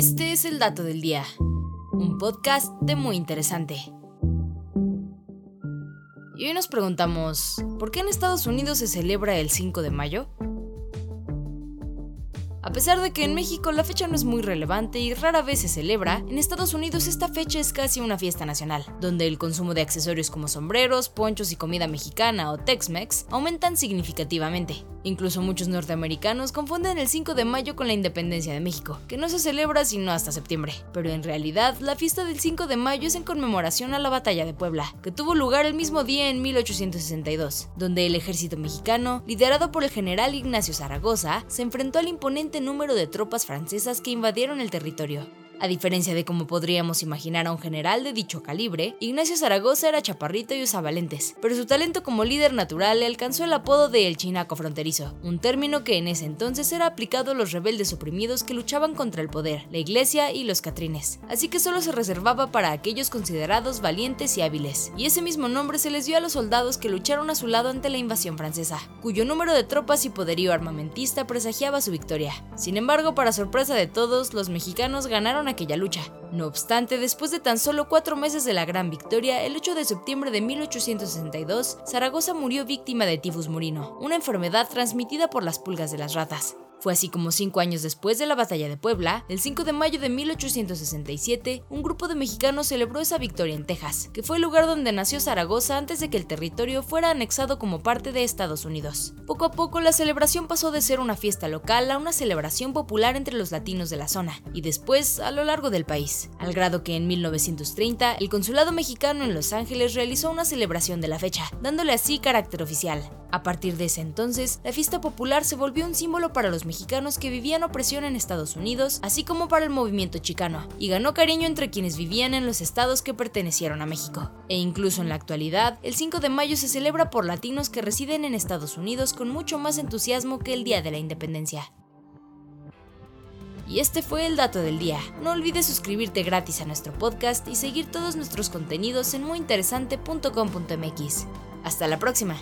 Este es el dato del día, un podcast de muy interesante. Y hoy nos preguntamos, ¿por qué en Estados Unidos se celebra el 5 de mayo? A pesar de que en México la fecha no es muy relevante y rara vez se celebra, en Estados Unidos esta fecha es casi una fiesta nacional, donde el consumo de accesorios como sombreros, ponchos y comida mexicana o Tex-Mex aumentan significativamente. Incluso muchos norteamericanos confunden el 5 de mayo con la independencia de México, que no se celebra sino hasta septiembre. Pero en realidad, la fiesta del 5 de mayo es en conmemoración a la batalla de Puebla, que tuvo lugar el mismo día en 1862, donde el ejército mexicano, liderado por el general Ignacio Zaragoza, se enfrentó al imponente número de tropas francesas que invadieron el territorio. A diferencia de como podríamos imaginar a un general de dicho calibre, Ignacio Zaragoza era chaparrito y usaba lentes, pero su talento como líder natural le alcanzó el apodo de El Chinaco Fronterizo, un término que en ese entonces era aplicado a los rebeldes oprimidos que luchaban contra el poder, la iglesia y los catrines, así que solo se reservaba para aquellos considerados valientes y hábiles, y ese mismo nombre se les dio a los soldados que lucharon a su lado ante la invasión francesa, cuyo número de tropas y poderío armamentista presagiaba su victoria. Sin embargo, para sorpresa de todos, los mexicanos ganaron aquella lucha. No obstante, después de tan solo cuatro meses de la gran victoria, el 8 de septiembre de 1862, Zaragoza murió víctima de tifus murino, una enfermedad transmitida por las pulgas de las ratas. Fue así como cinco años después de la batalla de Puebla, el 5 de mayo de 1867, un grupo de mexicanos celebró esa victoria en Texas, que fue el lugar donde nació Zaragoza antes de que el territorio fuera anexado como parte de Estados Unidos. Poco a poco la celebración pasó de ser una fiesta local a una celebración popular entre los latinos de la zona, y después a lo largo del país, al grado que en 1930 el consulado mexicano en Los Ángeles realizó una celebración de la fecha, dándole así carácter oficial. A partir de ese entonces, la fiesta popular se volvió un símbolo para los mexicanos que vivían opresión en Estados Unidos, así como para el movimiento chicano, y ganó cariño entre quienes vivían en los estados que pertenecieron a México. E incluso en la actualidad, el 5 de mayo se celebra por latinos que residen en Estados Unidos con mucho más entusiasmo que el Día de la Independencia. Y este fue el dato del día. No olvides suscribirte gratis a nuestro podcast y seguir todos nuestros contenidos en muyinteresante.com.mx. Hasta la próxima.